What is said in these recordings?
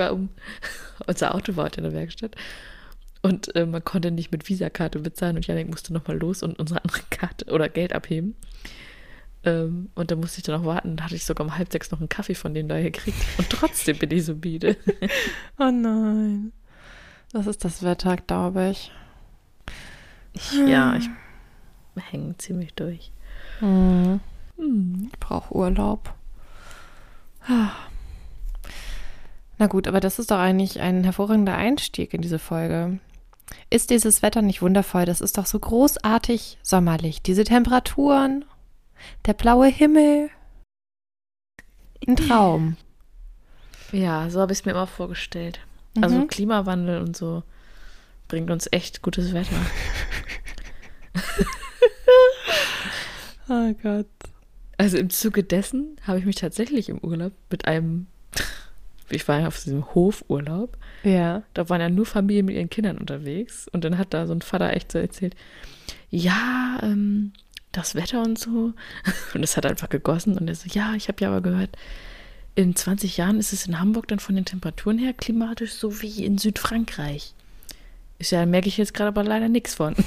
Sogar um. Unser Auto war heute in der Werkstatt. Und äh, man konnte nicht mit Visakarte bezahlen und Janik musste nochmal los und unsere andere Karte oder Geld abheben. Ähm, und da musste ich dann noch warten. Da hatte ich sogar um halb sechs noch einen Kaffee von denen da gekriegt. Und trotzdem bin ich so müde. oh nein. Das ist das Wetter, glaube ich. ich. Ja, ich hänge ziemlich durch. Mhm. Ich brauche Urlaub. Na gut, aber das ist doch eigentlich ein hervorragender Einstieg in diese Folge. Ist dieses Wetter nicht wundervoll? Das ist doch so großartig sommerlich. Diese Temperaturen, der blaue Himmel. Ein Traum. Ja, so habe ich es mir immer vorgestellt. Also Mhm. Klimawandel und so bringt uns echt gutes Wetter. Oh Gott. Also im Zuge dessen habe ich mich tatsächlich im Urlaub mit einem, ich war ja auf diesem Hofurlaub, Ja. da waren ja nur Familien mit ihren Kindern unterwegs und dann hat da so ein Vater echt so erzählt, ja, ähm, das Wetter und so und es hat einfach gegossen und er so, ja, ich habe ja aber gehört, in 20 Jahren ist es in Hamburg dann von den Temperaturen her klimatisch so wie in Südfrankreich. Ist ja, merke ich jetzt gerade aber leider nichts von.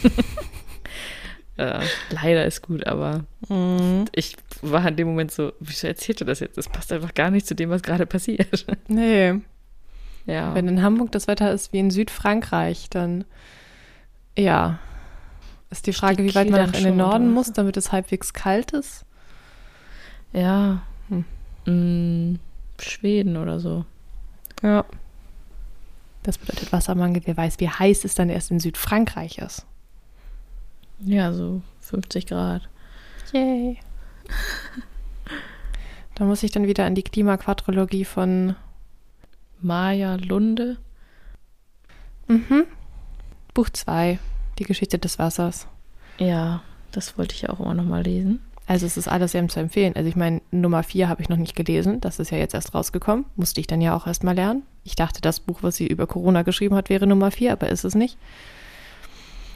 äh, leider ist gut, aber Mhm. ich war in dem Moment so, wieso erzählt er das jetzt? Das passt einfach gar nicht zu dem, was gerade passiert. Nee. ja. Wenn in Hamburg das Wetter ist wie in Südfrankreich, dann ja. Ist die Frage, wie weit man dann in den Norden oder? muss, damit es halbwegs kalt ist. Ja. Hm. Mm, Schweden oder so. Ja. Das bedeutet Wassermangel. Wer weiß, wie heiß es dann erst in Südfrankreich ist. Ja, so 50 Grad. Yay. Da muss ich dann wieder an die Klimaquadrologie von Maja Lunde. mhm. Buch 2, die Geschichte des Wassers. Ja, das wollte ich ja auch immer noch mal lesen. Also es ist alles sehr zu empfehlen. Also ich meine, Nummer 4 habe ich noch nicht gelesen. Das ist ja jetzt erst rausgekommen. Musste ich dann ja auch erst mal lernen. Ich dachte, das Buch, was sie über Corona geschrieben hat, wäre Nummer 4, aber ist es nicht.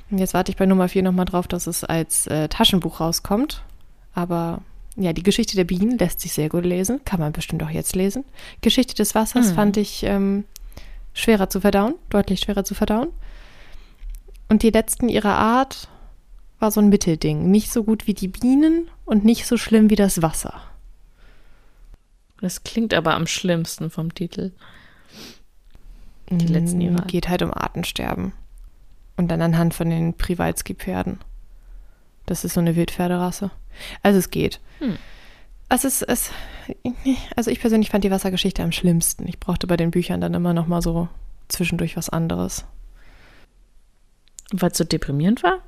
Jetzt warte ich bei Nummer 4 nochmal drauf, dass es als äh, Taschenbuch rauskommt. Aber ja, die Geschichte der Bienen lässt sich sehr gut lesen. Kann man bestimmt auch jetzt lesen. Geschichte des Wassers Hm. fand ich ähm, schwerer zu verdauen, deutlich schwerer zu verdauen. Und die letzten ihrer Art war so ein Mittelding. Nicht so gut wie die Bienen und nicht so schlimm wie das Wasser. Das klingt aber am schlimmsten vom Titel. Die letzten ihrer Mm, Art. Geht halt um Artensterben. Und dann anhand von den Privalski-Pferden. Das ist so eine Wildpferderasse. Also es geht. Hm. Also es ist, also ich persönlich fand die Wassergeschichte am schlimmsten. Ich brauchte bei den Büchern dann immer noch mal so zwischendurch was anderes. Weil es so deprimierend war?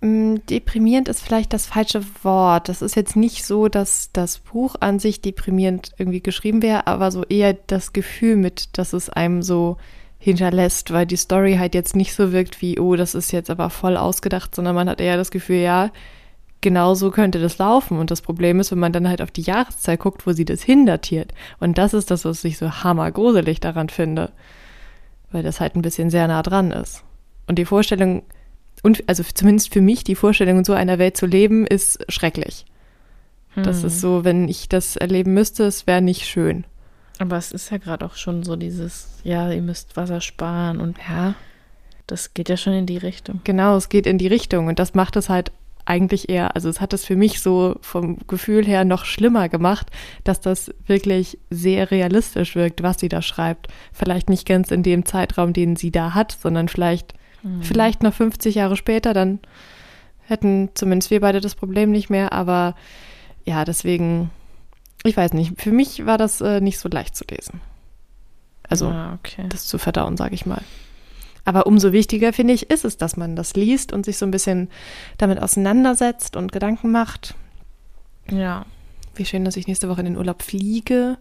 Mm, Deprimierend ist vielleicht das falsche Wort. Das ist jetzt nicht so, dass das Buch an sich deprimierend irgendwie geschrieben wäre, aber so eher das Gefühl mit, dass es einem so hinterlässt, weil die Story halt jetzt nicht so wirkt wie, oh, das ist jetzt aber voll ausgedacht, sondern man hat eher das Gefühl, ja, genau so könnte das laufen. Und das Problem ist, wenn man dann halt auf die Jahreszeit guckt, wo sie das hindatiert. Und das ist das, was ich so hammergruselig daran finde. Weil das halt ein bisschen sehr nah dran ist. Und die Vorstellung, und also zumindest für mich, die Vorstellung, in so einer Welt zu leben, ist schrecklich. Das Hm. ist so, wenn ich das erleben müsste, es wäre nicht schön. Aber es ist ja gerade auch schon so dieses, ja, ihr müsst Wasser sparen und Ja. das geht ja schon in die Richtung. Genau, es geht in die Richtung und das macht es halt eigentlich eher, also es hat es für mich so vom Gefühl her noch schlimmer gemacht, dass das wirklich sehr realistisch wirkt, was sie da schreibt. Vielleicht nicht ganz in dem Zeitraum, den sie da hat, sondern vielleicht, vielleicht noch 50 Jahre später, dann hätten zumindest wir beide das Problem nicht mehr, aber ja, deswegen, ich weiß nicht, für mich war das äh, nicht so leicht zu lesen. Also ah, okay. das zu verdauen, sage ich mal. Aber umso wichtiger, finde ich, ist es, dass man das liest und sich so ein bisschen damit auseinandersetzt und Gedanken macht. Ja. Wie schön, dass ich nächste Woche in den Urlaub fliege.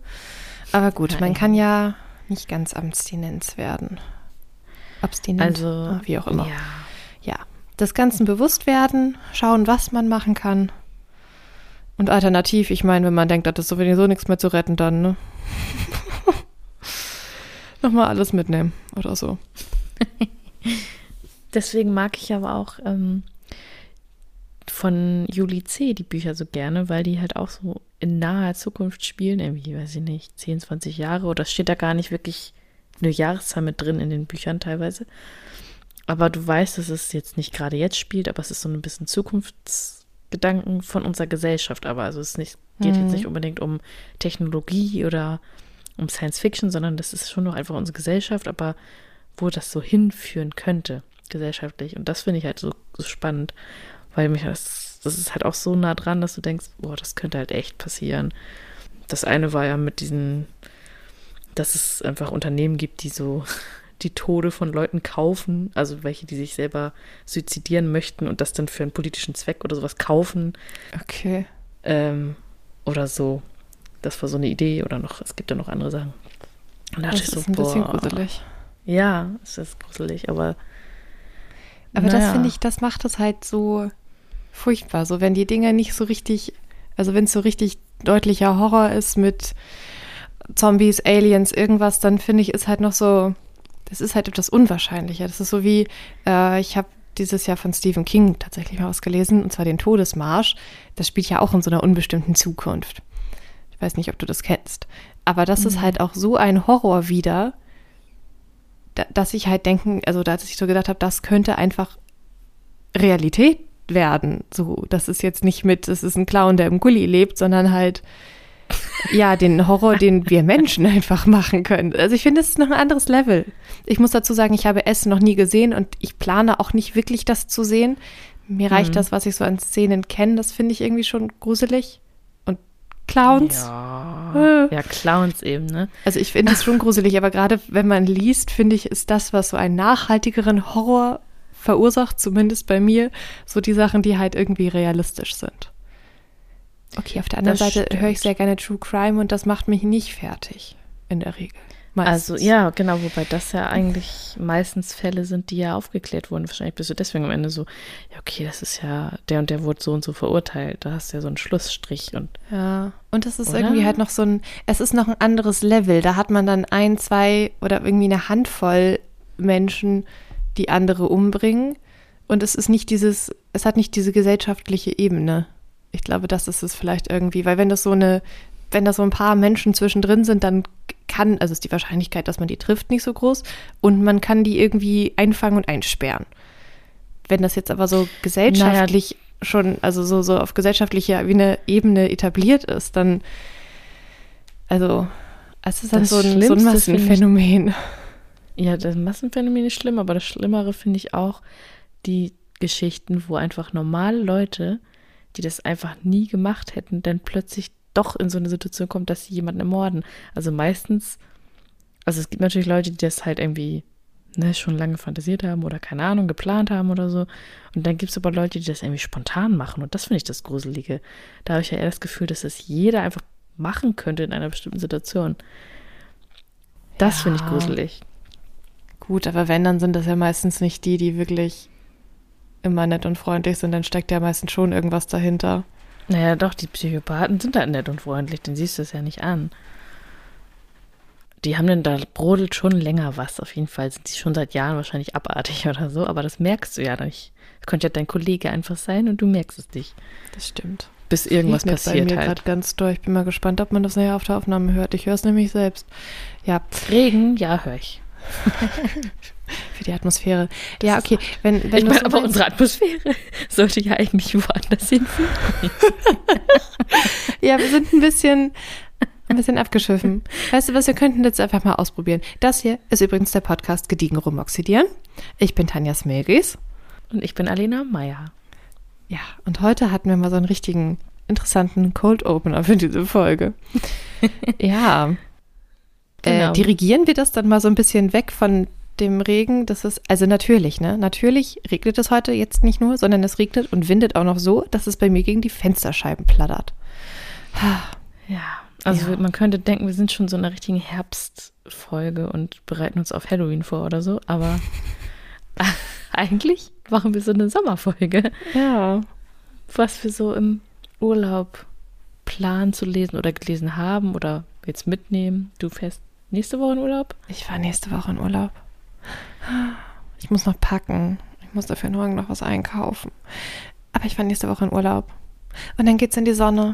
Aber gut, man Nein. kann ja nicht ganz Abstinenz werden. Abstinent, Also, ah, wie auch immer. Ja. Ja, des Ganzen bewusst werden, schauen, was man machen kann. Und alternativ, ich meine, wenn man denkt, das ist sowieso nichts mehr zu retten, dann, ne? Nochmal alles mitnehmen oder so. Deswegen mag ich aber auch ähm, von Juli C. die Bücher so gerne, weil die halt auch so in naher Zukunft spielen, irgendwie, weiß ich nicht, 10, 20 Jahre oder es steht da gar nicht wirklich eine Jahreszahl mit drin in den Büchern teilweise. Aber du weißt, dass es jetzt nicht gerade jetzt spielt, aber es ist so ein bisschen Zukunftsgedanken von unserer Gesellschaft. Aber also es nicht, geht mhm. jetzt nicht unbedingt um Technologie oder um Science Fiction, sondern das ist schon noch einfach unsere Gesellschaft, aber wo das so hinführen könnte, gesellschaftlich. Und das finde ich halt so, so spannend, weil mich das, das ist halt auch so nah dran, dass du denkst, boah, das könnte halt echt passieren. Das eine war ja mit diesen, dass es einfach Unternehmen gibt, die so die Tode von Leuten kaufen, also welche, die sich selber suizidieren möchten und das dann für einen politischen Zweck oder sowas kaufen. Okay. Ähm, oder so. Das war so eine Idee oder noch, es gibt ja noch andere Sachen. Und da das ist so, ein boah, bisschen gruselig. Ja, es ist gruselig, aber. Aber naja. das finde ich, das macht es halt so furchtbar. So, wenn die Dinger nicht so richtig, also wenn es so richtig deutlicher Horror ist mit Zombies, Aliens, irgendwas, dann finde ich, ist halt noch so, das ist halt etwas unwahrscheinlicher. Das ist so wie, äh, ich habe dieses Jahr von Stephen King tatsächlich mal ausgelesen, und zwar den Todesmarsch. Das spielt ja auch in so einer unbestimmten Zukunft. Ich weiß nicht, ob du das kennst. Aber das mhm. ist halt auch so ein Horror wieder, da, dass ich halt denken, also da ich so gedacht habe, das könnte einfach Realität werden. So, das ist jetzt nicht mit, es ist ein Clown, der im Gully lebt, sondern halt ja, den Horror, den wir Menschen einfach machen können. Also ich finde, das ist noch ein anderes Level. Ich muss dazu sagen, ich habe es noch nie gesehen und ich plane auch nicht wirklich das zu sehen. Mir reicht mhm. das, was ich so an Szenen kenne, das finde ich irgendwie schon gruselig. Und Clowns. Ja, äh. ja Clowns eben, ne? Also ich finde es schon gruselig, aber gerade wenn man liest, finde ich, ist das, was so einen nachhaltigeren Horror verursacht, zumindest bei mir, so die Sachen, die halt irgendwie realistisch sind. Okay, auf der anderen das Seite höre ich sehr gerne True Crime und das macht mich nicht fertig, in der Regel. Meistens. Also ja, genau, wobei das ja eigentlich meistens Fälle sind, die ja aufgeklärt wurden. Wahrscheinlich bist du deswegen am Ende so, ja, okay, das ist ja, der und der wurde so und so verurteilt. Da hast du ja so einen Schlussstrich und. Ja, und das ist oder? irgendwie halt noch so ein, es ist noch ein anderes Level. Da hat man dann ein, zwei oder irgendwie eine Handvoll Menschen, die andere umbringen. Und es ist nicht dieses, es hat nicht diese gesellschaftliche Ebene. Ich glaube, das ist es vielleicht irgendwie, weil wenn das so eine, wenn da so ein paar Menschen zwischendrin sind, dann kann, also ist die Wahrscheinlichkeit, dass man die trifft, nicht so groß und man kann die irgendwie einfangen und einsperren. Wenn das jetzt aber so gesellschaftlich naja. schon, also so, so auf gesellschaftlicher Ebene etabliert ist, dann, also, es ist dann so ein, so ein Massenphänomen. ja, das Massenphänomen ist schlimm, aber das Schlimmere finde ich auch die Geschichten, wo einfach normale Leute die das einfach nie gemacht hätten, dann plötzlich doch in so eine Situation kommt, dass sie jemanden ermorden. Also meistens, also es gibt natürlich Leute, die das halt irgendwie ne, schon lange fantasiert haben oder keine Ahnung, geplant haben oder so. Und dann gibt es aber Leute, die das irgendwie spontan machen. Und das finde ich das Gruselige. Da habe ich ja eher das Gefühl, dass das jeder einfach machen könnte in einer bestimmten Situation. Das ja. finde ich gruselig. Gut, aber wenn, dann sind das ja meistens nicht die, die wirklich immer nett und freundlich sind, dann steckt ja meistens schon irgendwas dahinter. Naja, doch, die Psychopathen sind halt nett und freundlich, den siehst du es ja nicht an. Die haben denn da brodelt schon länger was. Auf jeden Fall sind die schon seit Jahren wahrscheinlich abartig oder so, aber das merkst du ja nicht. Das könnte ja dein Kollege einfach sein und du merkst es nicht. Das stimmt. Bis irgendwas Regnet passiert bei mir halt. gerade ganz doll. Ich bin mal gespannt, ob man das nachher auf der Aufnahme hört. Ich höre es nämlich selbst. Ja. Regen, ja, höre ich. Für die Atmosphäre. Das ja, okay. Wenn, wenn ich meine, so aber unsere Atmosphäre sollte ja eigentlich woanders hinführen. ja, wir sind ein bisschen, ein bisschen abgeschiffen. Weißt du was, wir könnten jetzt einfach mal ausprobieren. Das hier ist übrigens der Podcast Gediegen rumoxidieren. Ich bin Tanja Smelgis. Und ich bin Alina Meyer. Ja, und heute hatten wir mal so einen richtigen interessanten Cold Opener für diese Folge. ja. Äh, genau. Äh, dirigieren wir das dann mal so ein bisschen weg von dem Regen, das ist, also natürlich, ne? Natürlich regnet es heute jetzt nicht nur, sondern es regnet und windet auch noch so, dass es bei mir gegen die Fensterscheiben plattert. Ja, also ja. man könnte denken, wir sind schon so in einer richtigen Herbstfolge und bereiten uns auf Halloween vor oder so, aber eigentlich machen wir so eine Sommerfolge. Ja. Was wir so im Urlaub planen zu lesen oder gelesen haben oder jetzt mitnehmen. Du fährst nächste Woche in Urlaub? Ich fahre nächste Woche in Urlaub. Ich muss noch packen. Ich muss dafür morgen noch was einkaufen. Aber ich fahre nächste Woche in Urlaub. Und dann geht's in die Sonne.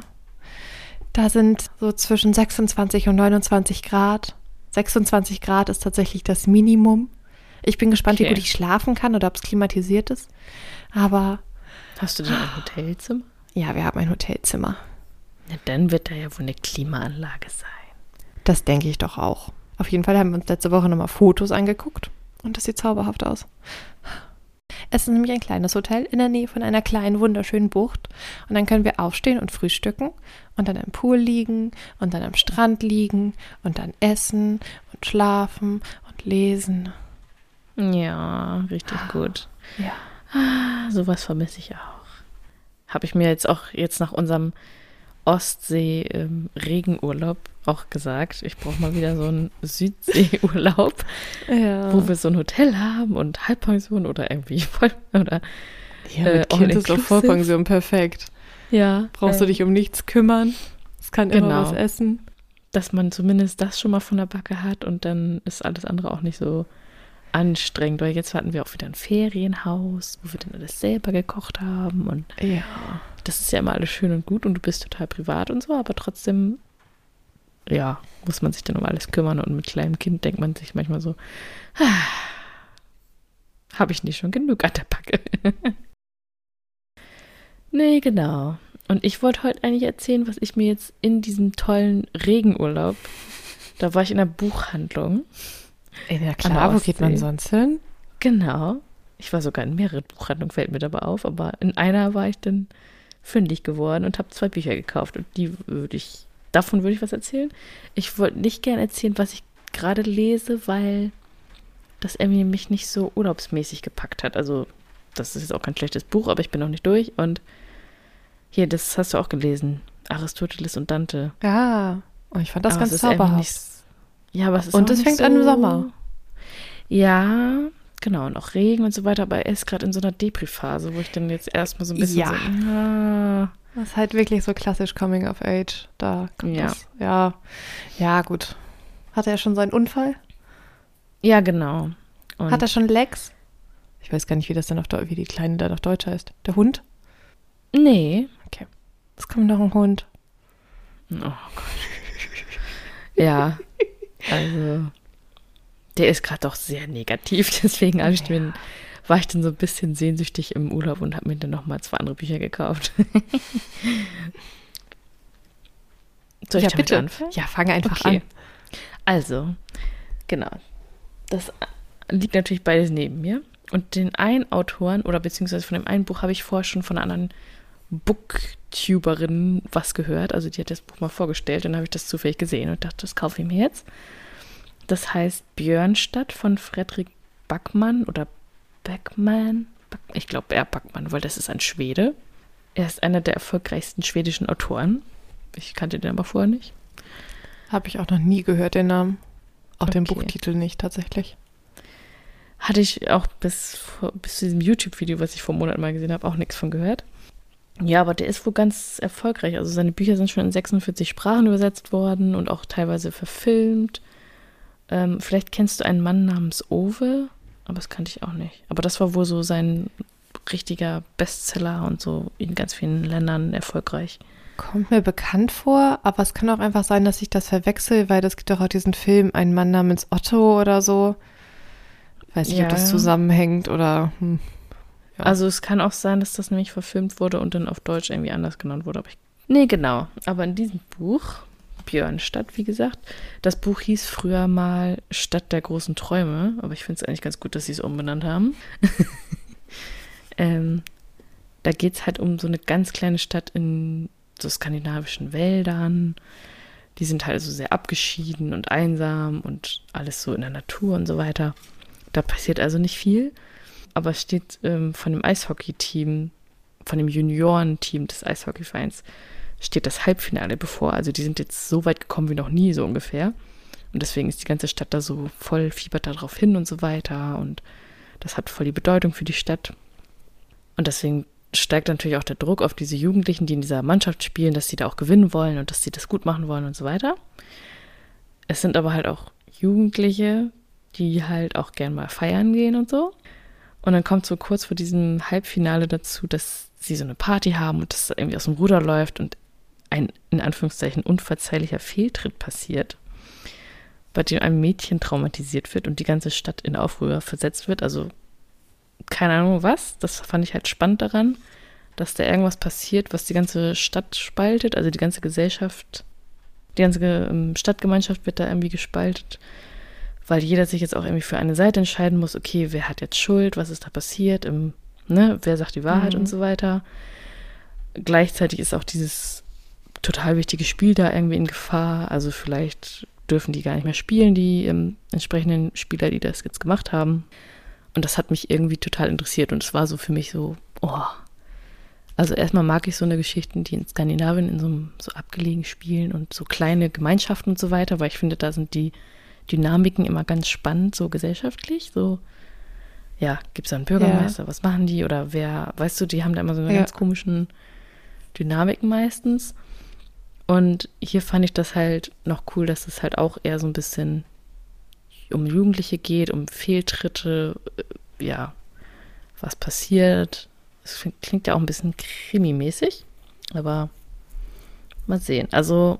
Da sind so zwischen 26 und 29 Grad. 26 Grad ist tatsächlich das Minimum. Ich bin gespannt, Okay. wie gut ich schlafen kann oder ob es klimatisiert ist. Aber Hast du denn ein Hotelzimmer? ja, wir haben ein Hotelzimmer. Ja, dann wird da ja wohl eine Klimaanlage sein. Das denke ich doch auch. Auf jeden Fall haben wir uns letzte Woche nochmal Fotos angeguckt und das sieht zauberhaft aus. Es ist nämlich ein kleines Hotel in der Nähe von einer kleinen, wunderschönen Bucht. Und dann können wir aufstehen und frühstücken und dann im Pool liegen und dann am Strand liegen und dann essen und schlafen und lesen. Ja, richtig gut. Ja. Ah, sowas vermisse ich auch. Habe ich mir jetzt auch jetzt nach unserem Ostsee-Regenurlaub auch gesagt. Ich brauche mal wieder so einen Südseeurlaub, Ja. wo wir so ein Hotel haben und Halbpension oder irgendwie voll oder ja, äh, mit Kind ist doch all-inclusive. Vollpension perfekt. ja, Brauchst du äh, dich um nichts kümmern. Es kann immer Genau. was essen. dass man zumindest das schon mal von der Backe hat und dann ist alles andere auch nicht so anstrengend, weil jetzt hatten wir auch wieder ein Ferienhaus, wo wir dann alles selber gekocht haben und Ja. das ist ja immer alles schön und gut und du bist total privat und so, aber trotzdem, ja, muss man sich dann um alles kümmern und mit kleinem Kind denkt man sich manchmal so, ah, habe ich nicht schon genug an der Backe. nee, genau. Und ich wollte heute eigentlich erzählen, was ich mir jetzt in diesem tollen Regenurlaub, da war ich in der Buchhandlung. Ja, An der klar, wo geht man sonst hin? Genau. Ich war sogar in mehreren Buchhandlungen, fällt mir dabei auf, aber in einer war ich dann fündig geworden und habe zwei Bücher gekauft und die würde ich, davon würde ich was erzählen. Ich wollte nicht gern erzählen, was ich gerade lese, weil das irgendwie mich nicht so urlaubsmäßig gepackt hat. Also, das ist jetzt auch kein schlechtes Buch, aber ich bin noch nicht durch und hier, das hast du auch gelesen. Aristoteles und Dante. Ja. Und ich fand das Aber ganz zauberhaft. nicht- Ja, aber es ist Und es fängt an im so- Sommer. Ja, genau, und auch Regen und so weiter, aber er ist gerade in so einer Depri-Phase, wo ich dann jetzt erstmal so ein bisschen Ja. so, ah, Das ist halt wirklich so klassisch Coming of Age. Da kommt Ja. das. Ja. Ja, gut. Hat er schon seinen Unfall? ja, genau. Und Hat er schon Lex? Ich weiß gar nicht, wie das dann auf Deu- wie die Kleine dann auf Deutsch heißt. Der Hund? nee. Es kommt noch ein Hund. Oh Gott. ja, also der ist gerade doch sehr negativ, deswegen habe ich mir, war ich dann so ein bisschen sehnsüchtig im Urlaub und habe mir dann nochmal zwei andere Bücher gekauft. Soll ich ja, bitte. anfangen? Ja, fange einfach Okay. an. Also, genau. Das liegt natürlich beides neben mir. Und den einen Autoren, oder beziehungsweise von dem einen Buch, habe ich vorher schon von einer anderen Booktuberin was gehört. Also die hat das Buch mal vorgestellt und dann habe ich das zufällig gesehen und dachte, das kaufe ich mir jetzt. Das heißt Björnstadt von Fredrik Backmann oder Backman. Back- Ich glaube eher Backmann, weil das ist ein Schwede. Er ist einer der erfolgreichsten schwedischen Autoren. Ich kannte den aber vorher nicht. Habe ich auch noch nie gehört, den Namen. Auch den Okay. Buchtitel nicht, tatsächlich. Hatte ich auch bis, bis zu diesem YouTube-Video, was ich vor einem Monat mal gesehen habe, auch nichts von gehört. Ja, aber der ist wohl ganz erfolgreich. Also seine Bücher sind schon in 46 Sprachen übersetzt worden und auch teilweise verfilmt. Ähm, vielleicht kennst du einen Mann namens Ove, aber das kannte ich auch nicht. Aber das war wohl so sein richtiger Bestseller und so in ganz vielen Ländern erfolgreich. Kommt mir bekannt vor, aber es kann auch einfach sein, dass ich das verwechsel, weil das gibt doch auch diesen Film Ein Mann namens Otto oder so. Weiß nicht, ob das Ja. zusammenhängt oder. Hm. Ja. Also es kann auch sein, dass das nämlich verfilmt wurde und dann auf Deutsch irgendwie anders genannt wurde. Aber ich, nee, genau. Aber in diesem Buch, Björnstadt, wie gesagt, das Buch hieß früher mal Stadt der großen Träume. Aber ich finde es eigentlich ganz gut, dass sie es umbenannt haben. ähm, da geht es halt um so eine ganz kleine Stadt in so skandinavischen Wäldern. Die sind halt so sehr abgeschieden und einsam und alles so in der Natur und so weiter. Da passiert also nicht viel aber es steht ähm, von dem Eishockey-Team, von dem Juniorenteam des Eishockeyvereins, steht das Halbfinale bevor. Also die sind jetzt so weit gekommen wie noch nie, so ungefähr. Und deswegen ist die ganze Stadt da so voll fiebert darauf hin und so weiter. Und das hat voll die Bedeutung für die Stadt. Und deswegen steigt natürlich auch der Druck auf diese Jugendlichen, die in dieser Mannschaft spielen, dass sie da auch gewinnen wollen und dass sie das gut machen wollen und so weiter. Es sind aber halt auch Jugendliche, die halt auch gern mal feiern gehen und so. Und dann kommt so kurz vor diesem Halbfinale dazu, dass sie so eine Party haben und das irgendwie aus dem Ruder läuft und ein in Anführungszeichen unverzeihlicher Fehltritt passiert, bei dem ein Mädchen traumatisiert wird und die ganze Stadt in Aufruhr versetzt wird. Also keine Ahnung was. Das fand ich halt spannend daran, dass da irgendwas passiert, was die ganze Stadt spaltet, also die ganze Gesellschaft, die ganze ähm, Stadtgemeinschaft wird da irgendwie gespaltet, weil jeder sich jetzt auch irgendwie für eine Seite entscheiden muss, okay, wer hat jetzt Schuld, was ist da passiert, im, ne, wer sagt die Wahrheit Mhm. und so weiter. Gleichzeitig ist auch dieses total wichtige Spiel da irgendwie in Gefahr, also vielleicht dürfen die gar nicht mehr spielen, die ähm, entsprechenden Spieler, die das jetzt gemacht haben. Und das hat mich irgendwie total interessiert und es war so für mich so, oh. Also erstmal mag ich so eine Geschichten, die in Skandinavien in so, einem- so abgelegen spielen und so kleine Gemeinschaften und so weiter, weil ich finde, da sind die Dynamiken immer ganz spannend, so gesellschaftlich. So, ja, gibt es einen Bürgermeister, was machen die? Oder wer, weißt du, die haben da immer so eine Ja. ganz komischen Dynamiken meistens. Und hier fand ich das halt noch cool, dass es halt auch eher so ein bisschen um Jugendliche geht, um Fehltritte, äh, ja, was passiert. Es klingt- ja auch ein bisschen krimimäßig, aber mal sehen. Also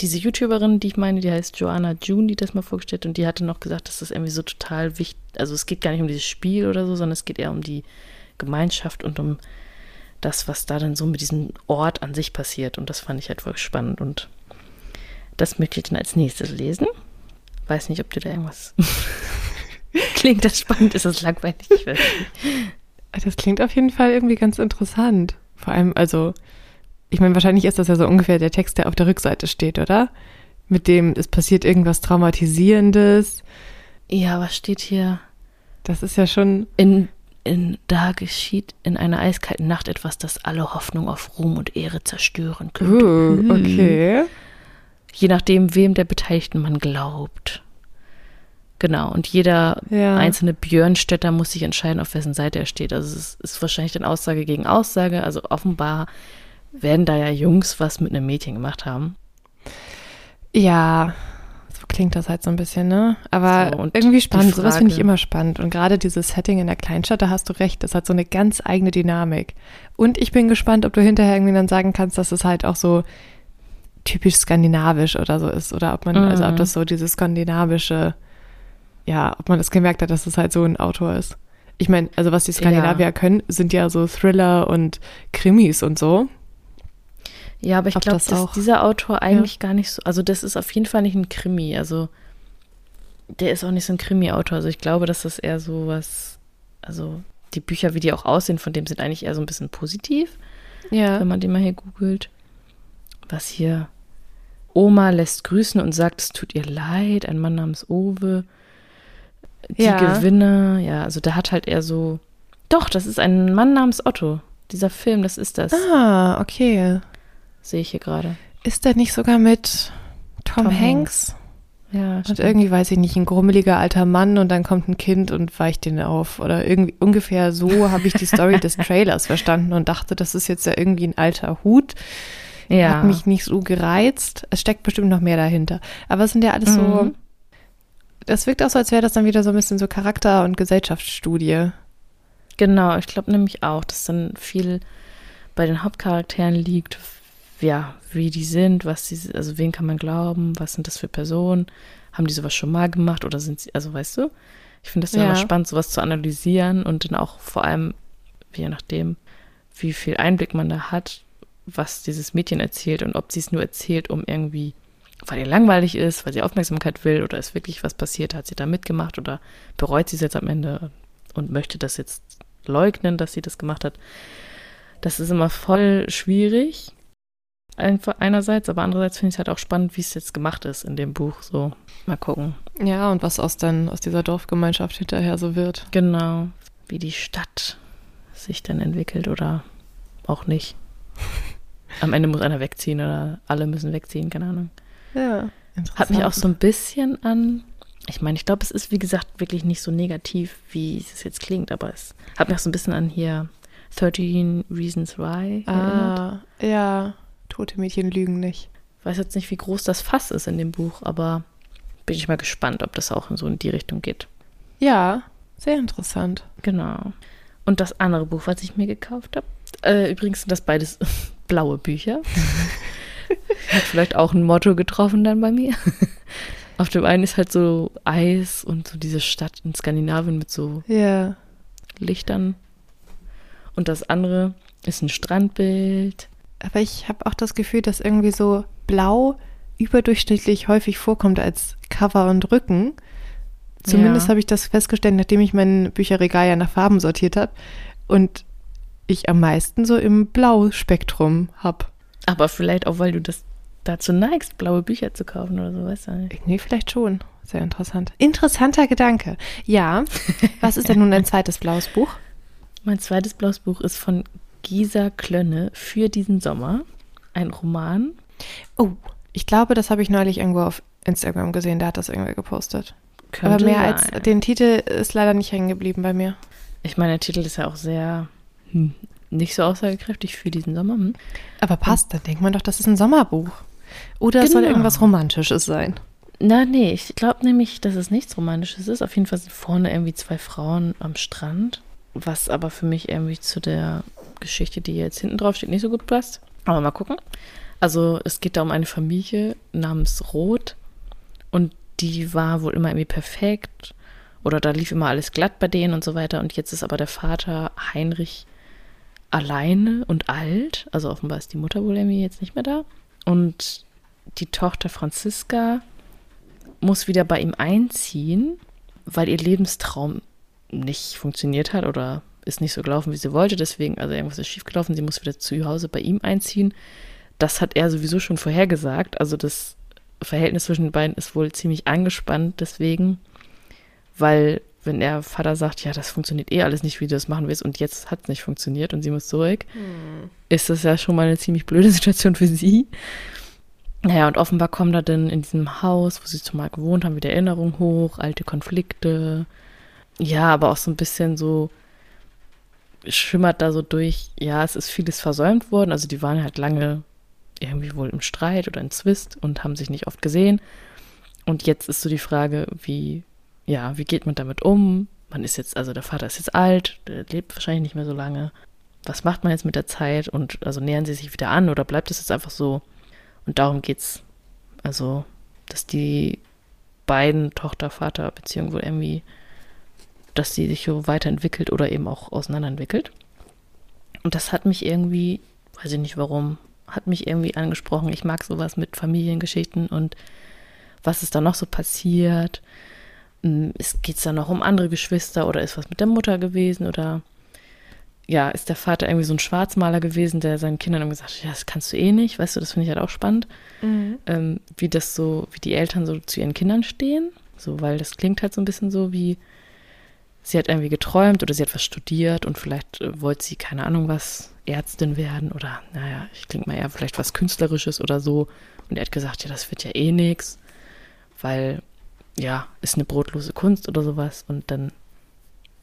diese YouTuberin, die ich meine, die heißt Joanna June, die das mal vorgestellt und die hatte noch gesagt, dass das irgendwie so total wichtig, also es geht gar nicht um dieses Spiel oder so, sondern es geht eher um die Gemeinschaft und um das, was da dann so mit diesem Ort an sich passiert. Und das fand ich halt voll spannend. Und das möchte ich dann als nächstes lesen. Weiß nicht, ob dir da irgendwas klingt. Das spannend ist, das langweilig. Ich weiß nicht. Das klingt auf jeden Fall irgendwie ganz interessant. Vor allem, also, ich meine, wahrscheinlich ist das ja so ungefähr der Text, der auf der Rückseite steht, oder? Mit dem, es passiert irgendwas Traumatisierendes. Ja, was steht hier? Das ist ja schon. In, in, da geschieht in einer eiskalten Nacht etwas, das alle Hoffnung auf Ruhm und Ehre zerstören könnte. Uh, okay. Je nachdem, wem der Beteiligten man glaubt. Genau, und jeder Ja. einzelne Björnstädter muss sich entscheiden, auf wessen Seite er steht. Also es ist, wahrscheinlich dann Aussage gegen Aussage. Also offenbar werden da ja Jungs was mit einem Mädchen gemacht haben. Ja, klingt das halt so ein bisschen, ne? Aber So, irgendwie spannend. Sowas finde ich immer spannend. Und gerade dieses Setting in der Kleinstadt, da hast du recht, das hat so eine ganz eigene Dynamik. Und ich bin gespannt, ob du hinterher irgendwie dann sagen kannst, dass es halt auch so typisch skandinavisch oder so ist. Oder ob man, also ob Mhm. das so dieses skandinavische, ja, ob man das gemerkt hat, dass es halt so ein Autor ist. Ich meine, also was die Skandinavier können, sind ja so Thriller und Krimis und so. Ja, aber ich glaube, das dass auch- dieser Autor eigentlich gar nicht so, also das ist auf jeden Fall nicht ein Krimi. Also der ist auch nicht so ein Krimi-Autor. Also ich glaube, dass das eher so was, also die Bücher, wie die auch aussehen, von dem sind eigentlich eher so ein bisschen positiv. Ja. wenn man den mal hier googelt. Was hier? Oma lässt grüßen und sagt, es tut ihr leid. Ein Mann namens Owe. Die Ja. Gewinner. Ja, also da hat halt eher so. Doch, das ist ein Mann namens Otto. Dieser Film, das ist das. Ah, okay. Sehe ich hier gerade. Ist der nicht sogar mit Tom, Tom Hanks? Ja, Und stimmt. irgendwie, weiß ich nicht, ein grummeliger alter Mann und dann kommt ein Kind und weicht den auf. Oder irgendwie ungefähr so habe ich die Story des Trailers verstanden und dachte, das ist jetzt ja irgendwie ein alter Hut. ja. Hat mich nicht so gereizt. Es steckt bestimmt noch mehr dahinter. Aber es sind ja alles so. Mhm. Das wirkt auch so, als wäre das dann wieder so ein bisschen so Charakter- und Gesellschaftsstudie. Genau, ich glaube nämlich auch, dass dann viel bei den Hauptcharakteren liegt, ja, wie die sind, was sie, also wen kann man glauben, was sind das für Personen, haben die sowas schon mal gemacht oder sind sie, also weißt du, ich finde das ja, immer spannend, sowas zu analysieren und dann auch vor allem, je nachdem, wie viel Einblick man da hat, was dieses Mädchen erzählt und ob sie es nur erzählt, um irgendwie, weil ihr langweilig ist, weil sie Aufmerksamkeit will oder ist wirklich was passiert, hat sie da mitgemacht oder bereut sie es jetzt am Ende und möchte das jetzt leugnen, dass sie das gemacht hat. Das ist immer voll schwierig. Einfach einerseits, aber andererseits finde ich es halt auch spannend, wie es jetzt gemacht ist in dem Buch. So, mal gucken. Ja, und was aus dann aus dieser Dorfgemeinschaft hinterher so wird. Genau, wie die Stadt sich dann entwickelt oder auch nicht. Am Ende muss einer wegziehen oder alle müssen wegziehen, keine Ahnung. Ja. Hat mich auch so ein bisschen an. Ich meine, ich glaube, es ist wie gesagt wirklich nicht so negativ, wie es jetzt klingt, aber es hat mich auch so ein bisschen an hier 13 Reasons Why erinnert. Ah, ja. Tote Mädchen lügen nicht. weiß jetzt nicht, wie groß das Fass ist in dem Buch, aber bin ich mal gespannt, ob das auch in so in die Richtung geht. Ja, sehr interessant. Genau. Und das andere Buch, was ich mir gekauft habe, Äh, übrigens sind das beides blaue Bücher. Hat vielleicht auch ein Motto getroffen dann bei mir. Auf dem einen ist halt so Eis und so diese Stadt in Skandinavien mit so Ja. Lichtern. Und das andere ist ein Strandbild. Aber ich habe auch das Gefühl, dass irgendwie so blau überdurchschnittlich häufig vorkommt als Cover und Rücken. Zumindest Ja. habe ich das festgestellt, nachdem ich mein Bücherregal ja nach Farben sortiert habe. Und ich am meisten so im Blau-Spektrum habe. Aber vielleicht auch, weil du das dazu neigst, blaue Bücher zu kaufen oder so, weißt du nicht. Irgendwie vielleicht schon. Sehr interessant. Interessanter Gedanke. Ja. Was ist denn nun dein zweites blaues Buch? Mein zweites blaues Buch ist von Gisa Klönne für diesen Sommer. Ein Roman. Oh, ich glaube, das habe ich neulich irgendwo auf Instagram gesehen. Da hat das irgendwer gepostet. Könnte Aber mehr als sein. den Titel ist leider nicht hängen geblieben bei mir. Ich meine, der Titel ist ja auch sehr hm, nicht so aussagekräftig für diesen Sommer. Hm. Aber passt, dann denkt man doch, das ist ein Sommerbuch. Oder es soll Genau. irgendwas Romantisches sein. Na, nee, ich glaube nämlich, dass es nichts Romantisches ist. Auf jeden Fall sind vorne irgendwie zwei Frauen am Strand, was aber für mich irgendwie zu der Geschichte, die jetzt hinten drauf steht, nicht so gut passt. Aber mal gucken. Also es geht da um eine Familie namens Roth und die war wohl immer irgendwie perfekt oder da lief immer alles glatt bei denen und so weiter. Und jetzt ist aber der Vater Heinrich alleine und alt. Also offenbar ist die Mutter wohl irgendwie jetzt nicht mehr da. Und die Tochter Franziska muss wieder bei ihm einziehen, weil ihr Lebenstraum nicht funktioniert hat oder ist nicht so gelaufen, wie sie wollte. Deswegen, also irgendwas ist schiefgelaufen. Sie muss wieder zu Hause bei ihm einziehen. Das hat er sowieso schon vorhergesagt. Also das Verhältnis zwischen den beiden ist wohl ziemlich angespannt deswegen, weil wenn der Vater sagt, ja, das funktioniert eh alles nicht, wie du das machen willst und jetzt hat es nicht funktioniert und sie muss zurück, ist das ja schon mal eine ziemlich blöde Situation für sie. Naja, und offenbar kommen da dann in diesem Haus, wo sie zumal gewohnt haben, wieder Erinnerungen hoch, alte Konflikte. Ja, aber auch so ein bisschen so schimmert da so durch, ja, es ist vieles versäumt worden. Also die waren halt lange irgendwie wohl im Streit oder in Zwist und haben sich nicht oft gesehen. Und jetzt ist so die Frage, wie, ja, wie geht man damit um? Man ist jetzt, also der Vater ist jetzt alt, der lebt wahrscheinlich nicht mehr so lange. Was macht man jetzt mit der Zeit? Und also nähern sie sich wieder an oder bleibt es jetzt einfach so? Und darum geht's. Also, dass die beiden Tochter-Vater-Beziehungen wohl irgendwie, dass sie sich so weiterentwickelt oder eben auch auseinanderentwickelt. Und das hat mich irgendwie, weiß ich nicht warum, hat mich irgendwie angesprochen. Ich mag sowas mit Familiengeschichten und was ist da noch so passiert. Hm, Geht es da noch um andere Geschwister oder ist was mit der Mutter gewesen oder ja, ist der Vater irgendwie so ein Schwarzmaler gewesen, der seinen Kindern immer gesagt hat, ja, das kannst du eh nicht, weißt du, das finde ich halt auch spannend, ähm, wie das so, wie die Eltern so zu ihren Kindern stehen, so, weil das klingt halt so ein bisschen so wie, sie hat irgendwie geträumt oder sie hat was studiert und vielleicht äh, wollte sie, keine Ahnung was, Ärztin werden oder, naja, ich klinge mal eher vielleicht was Künstlerisches oder so und er hat gesagt, ja, das wird ja eh nix, weil, ja, ist eine brotlose Kunst oder sowas und dann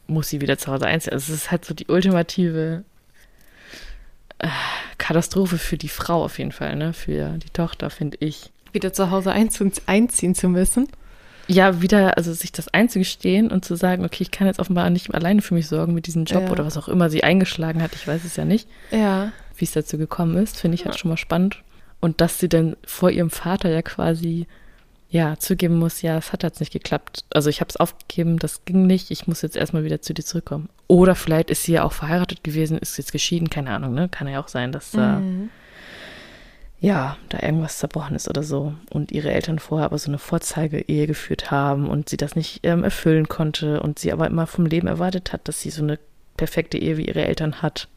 muss sie wieder zu Hause einziehen. Also es ist halt so die ultimative äh, Katastrophe für die Frau auf jeden Fall, ne? Für die Tochter, finde ich. Wieder zu Hause einzu einziehen zu müssen. Ja, wieder, also sich das einzugestehen und zu sagen, okay, ich kann jetzt offenbar nicht alleine für mich sorgen mit diesem Job Ja. oder was auch immer sie eingeschlagen hat, ich weiß es ja nicht, Ja. wie es dazu gekommen ist, finde ich halt schon mal spannend. Und dass sie dann vor ihrem Vater ja quasi, ja, zugeben muss, ja, es hat jetzt nicht geklappt. Also ich habe es aufgegeben, das ging nicht, ich muss jetzt erstmal wieder zu dir zurückkommen. Oder vielleicht ist sie ja auch verheiratet gewesen, ist jetzt geschieden, keine Ahnung, ne? Kann ja auch sein, dass da, Mhm. Ja, da irgendwas zerbrochen ist oder so. Und ihre Eltern vorher aber so eine Vorzeige-Ehe geführt haben und sie das nicht ähm, erfüllen konnte und sie aber immer vom Leben erwartet hat, dass sie so eine perfekte Ehe wie ihre Eltern hat.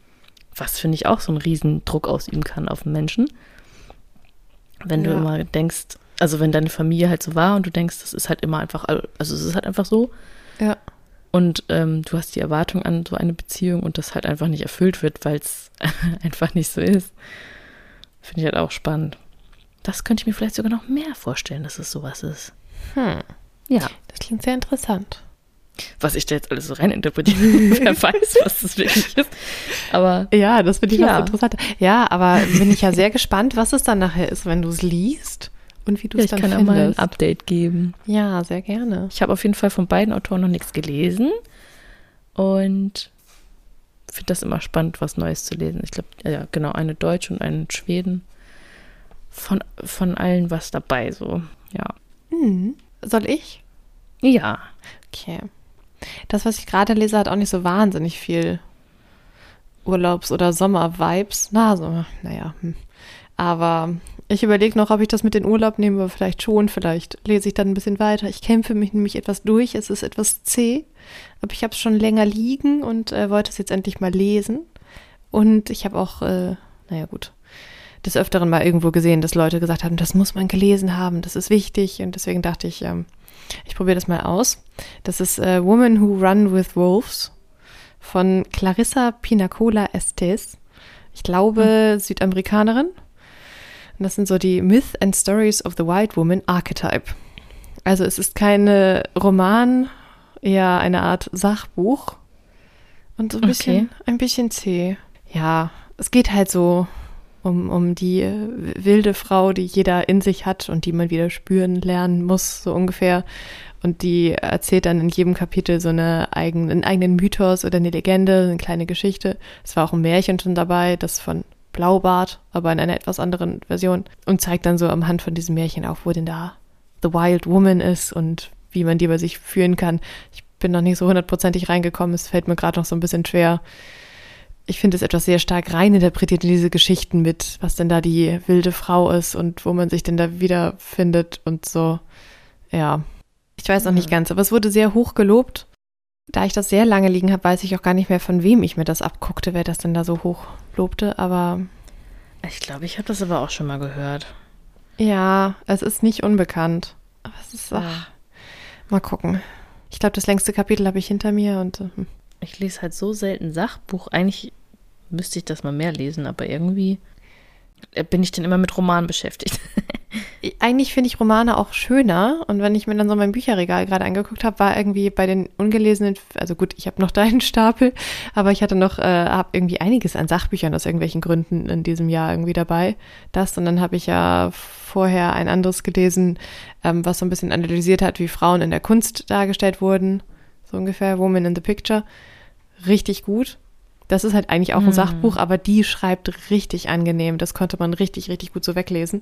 Was, finde ich, auch so einen riesen Druck ausüben kann auf einen Menschen. Wenn du Ja. immer denkst, also wenn deine Familie halt so war und du denkst, das ist halt immer einfach, also es ist halt einfach so. Ja. Und ähm, du hast die Erwartung an so eine Beziehung und das halt einfach nicht erfüllt wird, weil es einfach nicht so ist. Finde ich halt auch spannend. Das könnte ich mir vielleicht sogar noch mehr vorstellen, dass es sowas ist. Hm. Ja. Das klingt sehr interessant. Was ich da jetzt alles so reininterpretiere, wer weiß, was das wirklich ist. Aber Ja, das finde ich Ja. interessant. Ja, aber bin ich ja sehr gespannt, was es dann nachher ist, wenn du es liest und wie du ja, es ich dann kann ja mal ein findest. Update geben. ja, sehr gerne. Ich habe auf jeden Fall von beiden Autoren noch nichts gelesen. Und finde das immer spannend, was Neues zu lesen. Ich glaube, ja, genau, eine Deutsche und einen Schweden. Von, von allen was dabei, so, ja. Hm. Soll ich? Ja. Okay. Das, was ich gerade lese, hat auch nicht so wahnsinnig viel Urlaubs- oder Sommer-Vibes. Na, so, naja. Hm. Aber ich überlege noch, ob ich das mit den Urlaub nehme, vielleicht schon, vielleicht lese ich dann ein bisschen weiter. Ich kämpfe mich nämlich etwas durch, es ist etwas zäh, aber ich habe es schon länger liegen und äh, wollte es jetzt endlich mal lesen. Und ich habe auch, äh, naja gut, des Öfteren mal irgendwo gesehen, dass Leute gesagt haben, das muss man gelesen haben, das ist wichtig. Und deswegen dachte ich, ähm, ich probiere das mal aus. Das ist äh, Women Who Run with Wolves von Clarissa Pinacola Estes. Ich glaube, mhm. Südamerikanerin. Und das sind so die Myth and Stories of the White Woman Archetype. Also es ist kein Roman, eher eine Art Sachbuch. Und so ein bisschen, okay. ein bisschen zäh. Ja, es geht halt so um, um die wilde Frau, die jeder in sich hat und die man wieder spüren lernen muss, so ungefähr. Und die erzählt dann in jedem Kapitel so eine eigene, einen eigenen Mythos oder eine Legende, eine kleine Geschichte. Es war auch ein Märchen schon dabei, das von Blaubart, aber in einer etwas anderen Version. Und zeigt dann so am Hand von diesem Märchen auch, wo denn da The Wild Woman ist und wie man die bei sich führen kann. Ich bin noch nicht so hundertprozentig reingekommen. Es fällt mir gerade noch so ein bisschen schwer. Ich finde es etwas sehr stark reininterpretiert in diese Geschichten mit, was denn da die wilde Frau ist und wo man sich denn da wiederfindet und so. Ja, ich weiß noch nicht ganz, aber es wurde sehr hoch gelobt. Da ich das sehr lange liegen habe, weiß ich auch gar nicht mehr, von wem ich mir das abguckte, wer das denn da so hoch lobte, aber. Ich glaube, ich habe das aber auch schon mal gehört. Ja, es ist nicht unbekannt. Aber es ist, ach, mal gucken. Ich glaube, das längste Kapitel habe ich hinter mir und. Äh, hm. Ich lese halt so selten Sachbuch. Eigentlich müsste ich das mal mehr lesen, aber irgendwie bin ich dann immer mit Romanen beschäftigt. Eigentlich finde ich Romane auch schöner. Und wenn ich mir dann so mein Bücherregal gerade angeguckt habe, war irgendwie bei den ungelesenen, also gut, ich habe noch deinen Stapel, aber ich hatte noch, äh, habe irgendwie einiges an Sachbüchern aus irgendwelchen Gründen in diesem Jahr irgendwie dabei. Das und dann habe ich ja vorher ein anderes gelesen, ähm, was so ein bisschen analysiert hat, wie Frauen in der Kunst dargestellt wurden. So ungefähr, Woman in the Picture. Richtig gut. Das ist halt eigentlich auch ein hm. Sachbuch, aber die schreibt richtig angenehm. Das konnte man richtig, richtig gut so weglesen.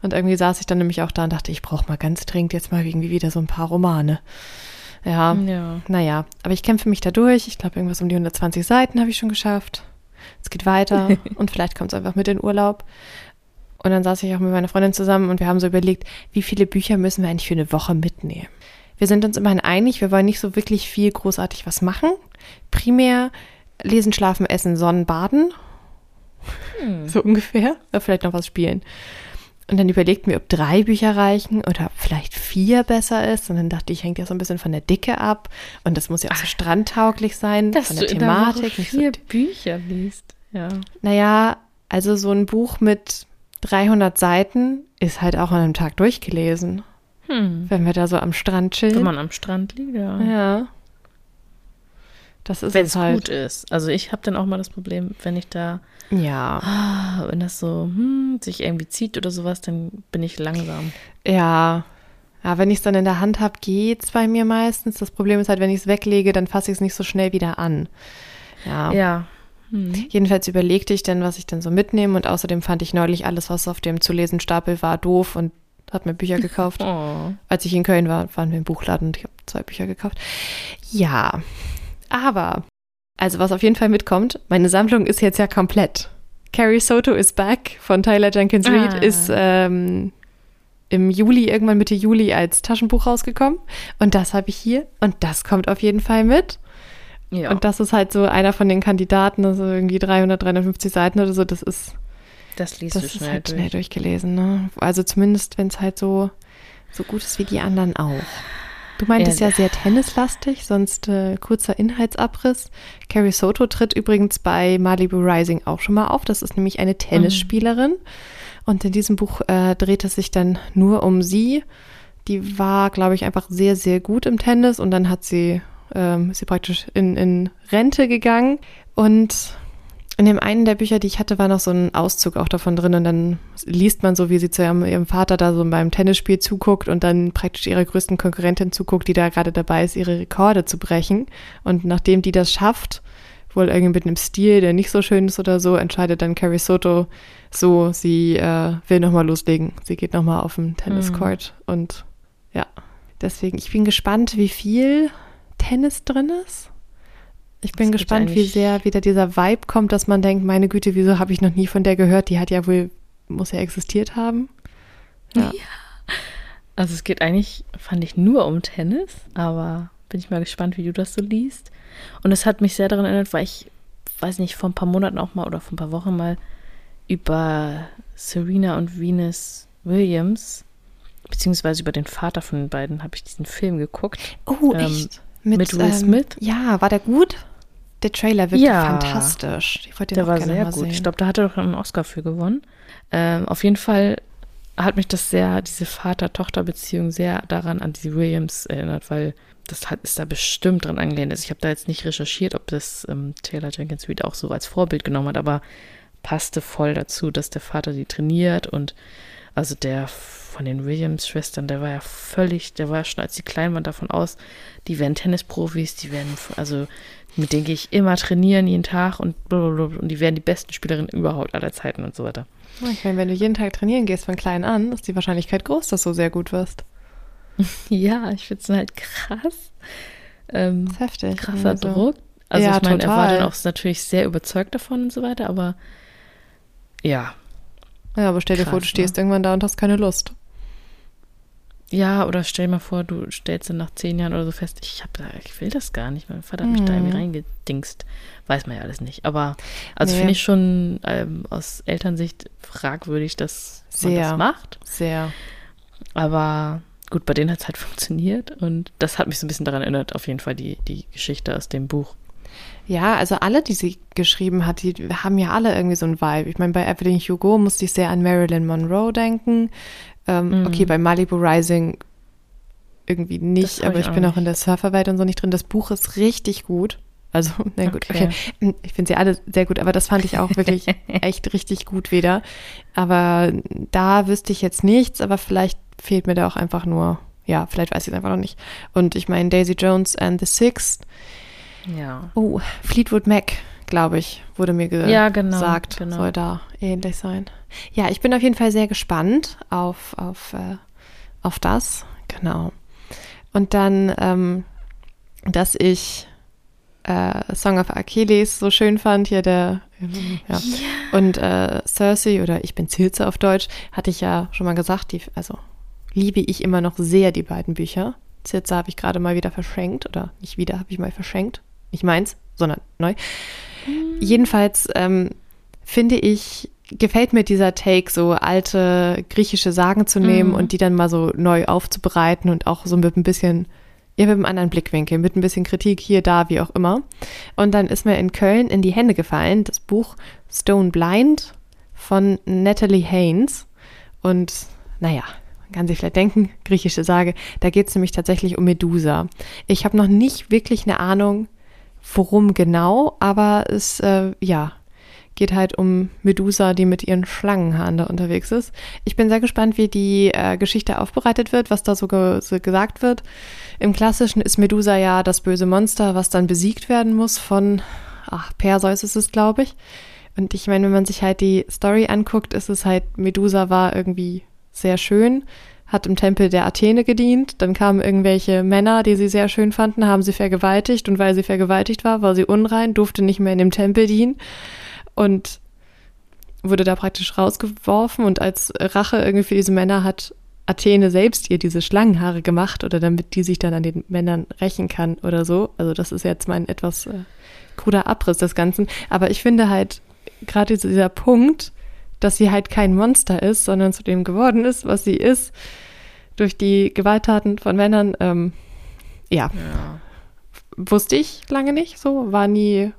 Und irgendwie saß ich dann nämlich auch da und dachte, ich brauche mal ganz dringend jetzt mal irgendwie wieder so ein paar Romane. Ja, ja. naja, aber ich kämpfe mich da durch. Ich glaube, irgendwas um die 120 Seiten habe ich schon geschafft. Es geht weiter und vielleicht kommt es einfach mit in Urlaub. Und dann saß ich auch mit meiner Freundin zusammen und wir haben so überlegt, wie viele Bücher müssen wir eigentlich für eine Woche mitnehmen. Wir sind uns immerhin einig, wir wollen nicht so wirklich viel großartig was machen. Primär lesen, schlafen, essen, Sonnen, baden. Hm. So ungefähr. Oder vielleicht noch was spielen. Und dann überlegten wir, ob drei Bücher reichen oder vielleicht vier besser ist. Und dann dachte ich, hängt ja so ein bisschen von der Dicke ab. Und das muss ja auch so strandtauglich sein, Dass von der du Thematik. Der vier so Bücher liest. Ja. Naja, also so ein Buch mit 300 Seiten ist halt auch an einem Tag durchgelesen. Hm. Wenn wir da so am Strand chillen. Wenn man am Strand liegt, ja. Ja. Das ist wenn es halt. gut ist. Also ich habe dann auch mal das Problem, wenn ich da ja. Ah, wenn das so hm, sich irgendwie zieht oder sowas, dann bin ich langsam. Ja. Ja, wenn ich es dann in der Hand habe, geht es bei mir meistens. Das Problem ist halt, wenn ich es weglege, dann fasse ich es nicht so schnell wieder an. Ja. Ja. Hm. Jedenfalls überlegte ich dann, was ich dann so mitnehme und außerdem fand ich neulich alles, was auf dem zu lesen Stapel war, doof und habe mir Bücher gekauft. Oh. Als ich in Köln war, waren wir im Buchladen und ich habe zwei Bücher gekauft. Ja, aber also was auf jeden Fall mitkommt, meine Sammlung ist jetzt ja komplett. Carrie Soto is Back von Tyler Jenkins Reid ah. ist ähm, im Juli, irgendwann Mitte Juli als Taschenbuch rausgekommen. Und das habe ich hier. Und das kommt auf jeden Fall mit. Ja. Und das ist halt so einer von den Kandidaten, also irgendwie 300, 350 Seiten oder so. Das ist. Das liest das du schnell, halt durch. schnell durchgelesen. Ne? Also zumindest, wenn es halt so, so gut ist wie die anderen auch. Du meintest ja, ja sehr tennislastig, sonst äh, kurzer Inhaltsabriss. Carrie Soto tritt übrigens bei Malibu Rising auch schon mal auf. Das ist nämlich eine Tennisspielerin. Mhm. Und in diesem Buch äh, dreht es sich dann nur um sie. Die war, glaube ich, einfach sehr, sehr gut im Tennis und dann hat sie, ähm, ist sie praktisch in, in Rente gegangen. Und in dem einen der Bücher, die ich hatte, war noch so ein Auszug auch davon drin und dann liest man so, wie sie zu ihrem, ihrem Vater da so beim Tennisspiel zuguckt und dann praktisch ihrer größten Konkurrentin zuguckt, die da gerade dabei ist, ihre Rekorde zu brechen. Und nachdem die das schafft, wohl irgendwie mit einem Stil, der nicht so schön ist oder so, entscheidet dann Carrie Soto so, sie äh, will nochmal loslegen. Sie geht nochmal auf den Tenniscourt mhm. und ja, deswegen, ich bin gespannt, wie viel Tennis drin ist. Ich bin das gespannt, wie sehr wieder dieser Vibe kommt, dass man denkt, meine Güte, wieso habe ich noch nie von der gehört? Die hat ja wohl, muss ja existiert haben. Ja. ja. Also es geht eigentlich, fand ich, nur um Tennis, aber bin ich mal gespannt, wie du das so liest. Und es hat mich sehr daran erinnert, weil ich, weiß nicht, vor ein paar Monaten auch mal oder vor ein paar Wochen mal über Serena und Venus Williams, beziehungsweise über den Vater von den beiden, habe ich diesen Film geguckt. Oh, ähm, echt? Mit, mit Will ähm, Smith? Ja, war der gut? Der Trailer wird ja, fantastisch. Ich wollte den der war sehr gut. Sehen. Ich glaube, da hat er doch einen Oscar für gewonnen. Ähm, auf jeden Fall hat mich das sehr, diese Vater-Tochter-Beziehung sehr daran an die Williams erinnert, weil das hat, ist da bestimmt dran angelehnt. Also ich habe da jetzt nicht recherchiert, ob das ähm, Taylor Jenkins Reid auch so als Vorbild genommen hat, aber passte voll dazu, dass der Vater die trainiert und also der von den Williams-Schwestern, der war ja völlig, der war schon als die klein waren davon aus, die werden Tennisprofis, die werden, also mit denen gehe ich immer trainieren, jeden Tag und blablabla, und die werden die besten Spielerinnen überhaupt aller Zeiten und so weiter. Ich meine, wenn du jeden Tag trainieren gehst von klein an, ist die Wahrscheinlichkeit groß, dass du sehr gut wirst. ja, ich finde es halt krass. Ähm, das ist heftig. Krasser also. Druck. Also ja, ich meine, er war dann auch natürlich sehr überzeugt davon und so weiter, aber ja. Ja, aber stell dir Krass, vor, du stehst ne? irgendwann da und hast keine Lust. Ja, oder stell dir mal vor, du stellst dann nach zehn Jahren oder so fest, ich, hab, ich will das gar nicht. Mein Vater hat mich da irgendwie mhm. reingedingst. Weiß man ja alles nicht. Aber also nee. finde ich schon ähm, aus Elternsicht fragwürdig, dass Sehr. man das macht. Sehr. Aber gut, bei denen hat es halt funktioniert. Und das hat mich so ein bisschen daran erinnert, auf jeden Fall die, die Geschichte aus dem Buch. Ja, also alle, die sie geschrieben hat, die haben ja alle irgendwie so ein Vibe. Ich meine, bei Evelyn Hugo musste ich sehr an Marilyn Monroe denken. Ähm, mhm. Okay, bei Malibu Rising irgendwie nicht, aber ich, bin auch in der Surferwelt und so nicht drin. Das Buch ist richtig gut. Also, na gut, okay. okay. Ich finde sie alle sehr gut, aber das fand ich auch wirklich echt richtig gut wieder. Aber da wüsste ich jetzt nichts, aber vielleicht fehlt mir da auch einfach nur, ja, vielleicht weiß ich es einfach noch nicht. Und ich meine, Daisy Jones and the Sixth ja. Oh, Fleetwood Mac, glaube ich, wurde mir ge ja, genau, gesagt, genau. soll da ähnlich sein. Ja, ich bin auf jeden Fall sehr gespannt auf, auf, äh, auf das. Genau. Und dann, ähm, dass ich äh, Song of Achilles so schön fand, hier der ja. ja. Und äh, Cersei oder Ich bin Zilze auf Deutsch, hatte ich ja schon mal gesagt, die, also liebe ich immer noch sehr die beiden Bücher. Zilze habe ich gerade mal wieder verschenkt oder nicht wieder, habe ich mal verschenkt. Nicht meins, sondern neu. Mhm. Jedenfalls ähm, finde ich, gefällt mir dieser Take, so alte griechische Sagen zu nehmen mhm. und die dann mal so neu aufzubereiten und auch so mit ein bisschen, ja, mit einem anderen Blickwinkel, mit ein bisschen Kritik hier, da, wie auch immer. Und dann ist mir in Köln in die Hände gefallen das Buch Stone Blind von Natalie Haynes. Und naja, kann sich vielleicht denken, griechische Sage, da geht es nämlich tatsächlich um Medusa. Ich habe noch nicht wirklich eine Ahnung, worum genau, aber es, äh, ja, geht halt um Medusa, die mit ihren Schlangenhaaren da unterwegs ist. Ich bin sehr gespannt, wie die äh, Geschichte aufbereitet wird, was da so, ge so, gesagt wird. Im Klassischen ist Medusa ja das böse Monster, was dann besiegt werden muss von, ach, Perseus ist es, glaube ich. Und ich meine, wenn man sich halt die Story anguckt, ist es halt, Medusa war irgendwie sehr schön, hat im Tempel der Athene gedient. Dann kamen irgendwelche Männer, die sie sehr schön fanden, haben sie vergewaltigt. Und weil sie vergewaltigt war, war sie unrein, durfte nicht mehr in dem Tempel dienen und wurde da praktisch rausgeworfen. Und als Rache irgendwie für diese Männer hat Athene selbst ihr diese Schlangenhaare gemacht oder damit die sich dann an den Männern rächen kann oder so. Also das ist jetzt mein etwas äh, kruder Abriss des Ganzen. Aber ich finde halt gerade dieser Punkt, dass sie halt kein Monster ist, sondern zu dem geworden ist, was sie ist, durch die Gewalttaten von Männern. Ähm, ja. ja. Wusste ich lange nicht so, war nie,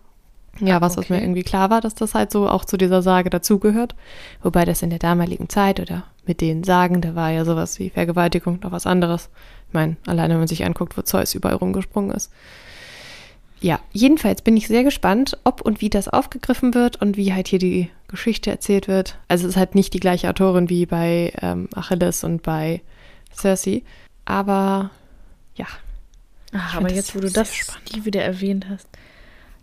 ja, was, okay. was mir irgendwie klar war, dass das halt so auch zu dieser Sage dazugehört. Wobei das in der damaligen Zeit oder mit den Sagen, da war ja sowas wie Vergewaltigung noch was anderes. Ich meine, alleine wenn man sich anguckt, wo Zeus überall rumgesprungen ist. Ja, jedenfalls bin ich sehr gespannt, ob und wie das aufgegriffen wird und wie halt hier die Geschichte erzählt wird. Also es ist halt nicht die gleiche Autorin wie bei ähm, Achilles und bei Cersei. Aber ja. Ach, aber jetzt, wo du das spannend. wieder erwähnt hast,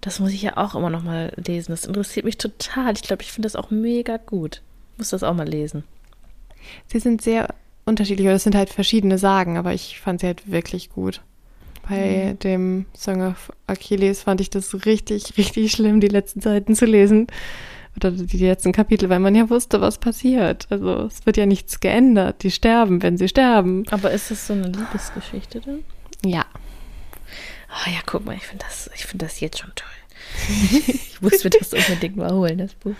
Das muss ich ja auch immer noch mal lesen. Das interessiert mich total. Ich glaube, ich finde das auch mega gut. Ich muss das auch mal lesen. Sie sind sehr unterschiedlich, oder es sind halt verschiedene Sagen, aber ich fand sie halt wirklich gut. Bei mhm. dem Song of Achilles fand ich das richtig, richtig schlimm, die letzten Seiten zu lesen. Oder die letzten Kapitel, weil man ja wusste, was passiert. Also es wird ja nichts geändert. Die sterben, wenn sie sterben. Aber ist das so eine Liebesgeschichte dann? Ja. Oh ja, guck mal, ich finde das, find das jetzt schon toll. ich muss mir das unbedingt mal holen, das Buch.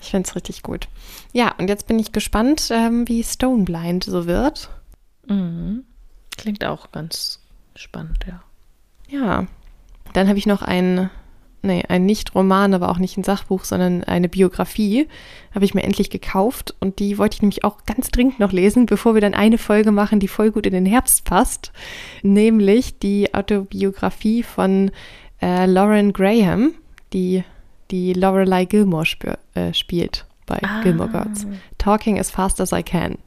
Ich finde es richtig gut. Ja, und jetzt bin ich gespannt, ähm, wie Stoneblind so wird. Mhm. Klingt auch ganz spannend, ja. Ja. Dann habe ich noch ein, nee, ein Nicht-Roman, aber auch nicht ein Sachbuch, sondern eine Biografie. Habe ich mir endlich gekauft und die wollte ich nämlich auch ganz dringend noch lesen, bevor wir dann eine Folge machen, die voll gut in den Herbst passt. Nämlich die Autobiografie von äh, Lauren Graham, die die Lorelei Gilmore sp äh, spielt bei ah. Gilmore Girls. Talking as fast as I can.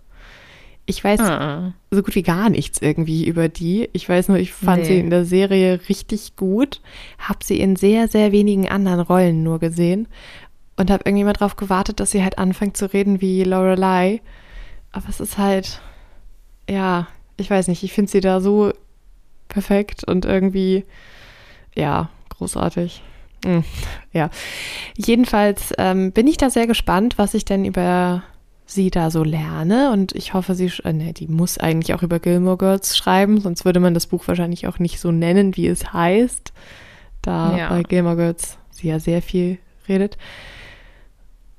Ich weiß ah. so gut wie gar nichts irgendwie über die. Ich weiß nur, ich fand nee. sie in der Serie richtig gut, habe sie in sehr, sehr wenigen anderen Rollen nur gesehen und habe irgendwie mal drauf gewartet, dass sie halt anfängt zu reden wie Lorelei. Aber es ist halt, ja, ich weiß nicht, ich finde sie da so perfekt und irgendwie, ja, großartig. Hm, ja, jedenfalls ähm, bin ich da sehr gespannt, was ich denn über sie da so lerne und ich hoffe, sie, äh, ne, die muss eigentlich auch über Gilmore Girls schreiben, sonst würde man das Buch wahrscheinlich auch nicht so nennen, wie es heißt, da ja. bei Gilmore Girls sie ja sehr viel redet.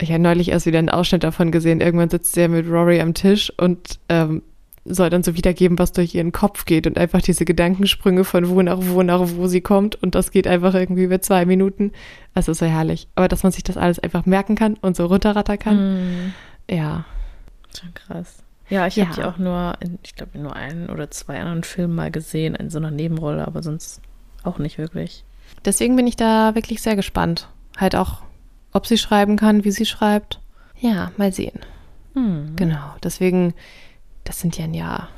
Ich habe neulich erst wieder einen Ausschnitt davon gesehen. Irgendwann sitzt sie ja mit Rory am Tisch und ähm, soll dann so wiedergeben, was durch ihren Kopf geht und einfach diese Gedankensprünge von wo nach wo nach wo sie kommt und das geht einfach irgendwie über zwei Minuten. Das ist so herrlich. Aber dass man sich das alles einfach merken kann und so runterrattern kann, mm. Ja. Schon krass. Ja, ich ja. habe die auch nur, in, ich glaube, nur einen oder zwei anderen Filmen mal gesehen, in so einer Nebenrolle, aber sonst auch nicht wirklich. Deswegen bin ich da wirklich sehr gespannt. Halt auch, ob sie schreiben kann, wie sie schreibt. Ja, mal sehen. Mm. Genau. Deswegen das sind ja, ja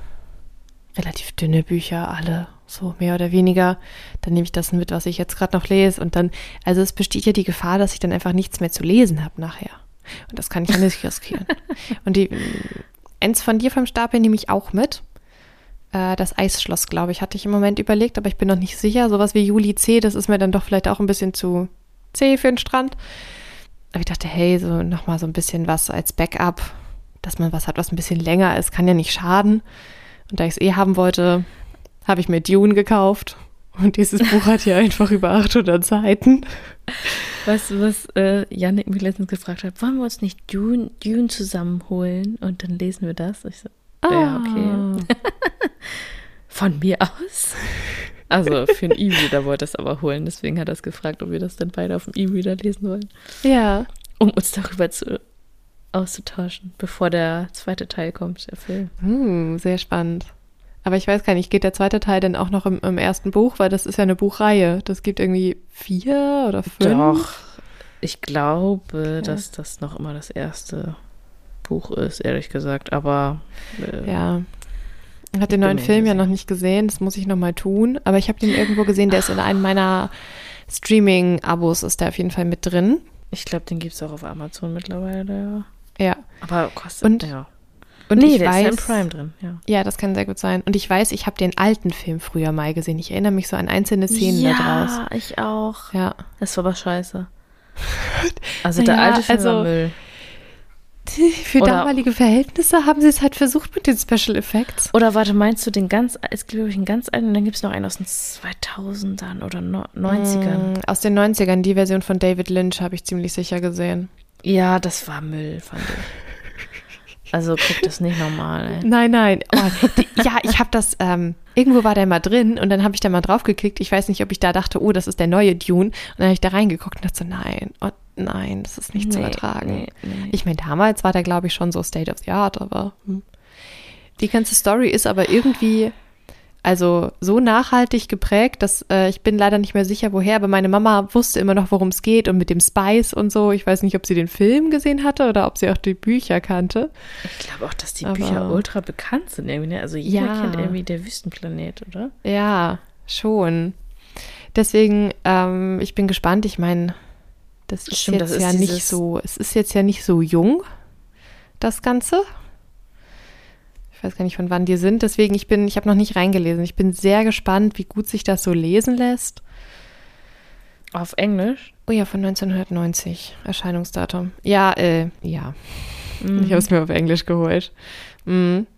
relativ dünne Bücher, alle so mehr oder weniger. Dann nehme ich das mit, was ich jetzt gerade noch lese. Und dann, also es besteht ja die Gefahr, dass ich dann einfach nichts mehr zu lesen habe nachher. Und das kann ich ja nicht riskieren. Und die, eins von dir vom Stapel nehme ich auch mit. Äh, das Eisschloss, glaube ich, hatte ich im Moment überlegt, aber ich bin noch nicht sicher. Sowas wie Juli C, das ist mir dann doch vielleicht auch ein bisschen zu zäh für den Strand. Aber ich dachte, hey, so nochmal so ein bisschen was als Backup dass man was hat, was ein bisschen länger ist, kann ja nicht schaden. Und da ich es eh haben wollte, habe ich mir Dune gekauft. Und dieses Buch hat ja einfach über 800 Seiten. Du, was äh, Janik mich letztens gefragt hat? Wollen wir uns nicht Dune, Dune zusammenholen und dann lesen wir das? Ich so, ah. ja, okay. Von mir aus? Also für einen E-Reader wollte es aber holen, deswegen hat er es gefragt, ob wir das dann beide auf dem E-Reader lesen wollen. Ja. Um uns darüber zu auszutauschen, bevor der zweite Teil kommt, der Film. Hm, sehr spannend. Aber ich weiß gar nicht, geht der zweite Teil denn auch noch im, im, ersten Buch? Weil das ist ja eine Buchreihe. Das gibt irgendwie vier oder fünf. Doch, ich glaube, okay. dass das noch immer das erste Buch ist, ehrlich gesagt. Aber äh, ja. Ich habe den neuen Film ja noch nicht gesehen, das muss ich noch mal tun. Aber ich habe den irgendwo gesehen, der ist in einem meiner Streaming-Abos, ist der auf jeden Fall mit drin. Ich glaube, den gibt es auch auf Amazon mittlerweile, ja. Ja. Aber kostet, und, ja. Und nee, ich der weiß, ist ja im Prime drin, ja. Ja, das kann sehr gut sein. Und ich weiß, ich habe den alten Film früher mal gesehen. Ich erinnere mich so an einzelne Szenen ja, da draus. Ja, ich auch. Ja. Das war aber scheiße. Also der alte Film also, war Müll. Für oder, damalige Verhältnisse haben sie es halt versucht mit den Special Effects. Oder warte, meinst du den ganz, es gibt glaube ich einen ganz alten und dann gibt es noch einen aus den 2000ern oder 90ern? Mm, aus den 90ern, die Version von David Lynch habe ich ziemlich sicher gesehen. Ja, das war Müll, fand ich. Also guck das nicht nochmal. Ey. Nein, nein. Oh, die, ja, ich habe das, ähm, irgendwo war der mal drin und dann habe ich da mal drauf geklickt. Ich weiß nicht, ob ich da dachte, oh, das ist der neue Dune. Und dann habe ich da reingeguckt und dachte so, nein, oh, nein, das ist nicht nee, zu ertragen. Nee, nee. Ich meine, damals war der, glaube ich, schon so State of the Art, aber hm. die ganze Story ist aber irgendwie, also so nachhaltig geprägt, dass äh, ich bin leider nicht mehr sicher, woher, aber meine Mama wusste immer noch, worum es geht und mit dem Spice und so. Ich weiß nicht, ob sie den Film gesehen hatte oder ob sie auch die Bücher kannte. Ich glaube auch, dass die aber, Bücher ultra bekannt sind irgendwie. Ne? Also jeder ja. kennt irgendwie der Wüstenplanet, oder? Ja, schon. Deswegen, ähm, ich bin gespannt. Ich meine, das ist Stimmt, jetzt das ist ja nicht so, es ist jetzt ja nicht so jung, das Ganze. Ich weiß gar nicht, von wann die sind. Deswegen, ich bin, ich habe noch nicht reingelesen. Ich bin sehr gespannt, wie gut sich das so lesen lässt. Auf Englisch? Oh ja, von 1990, Erscheinungsdatum. Ja, äh, ja. Mhm. Ich habe es mir auf Englisch geholt. Mhm.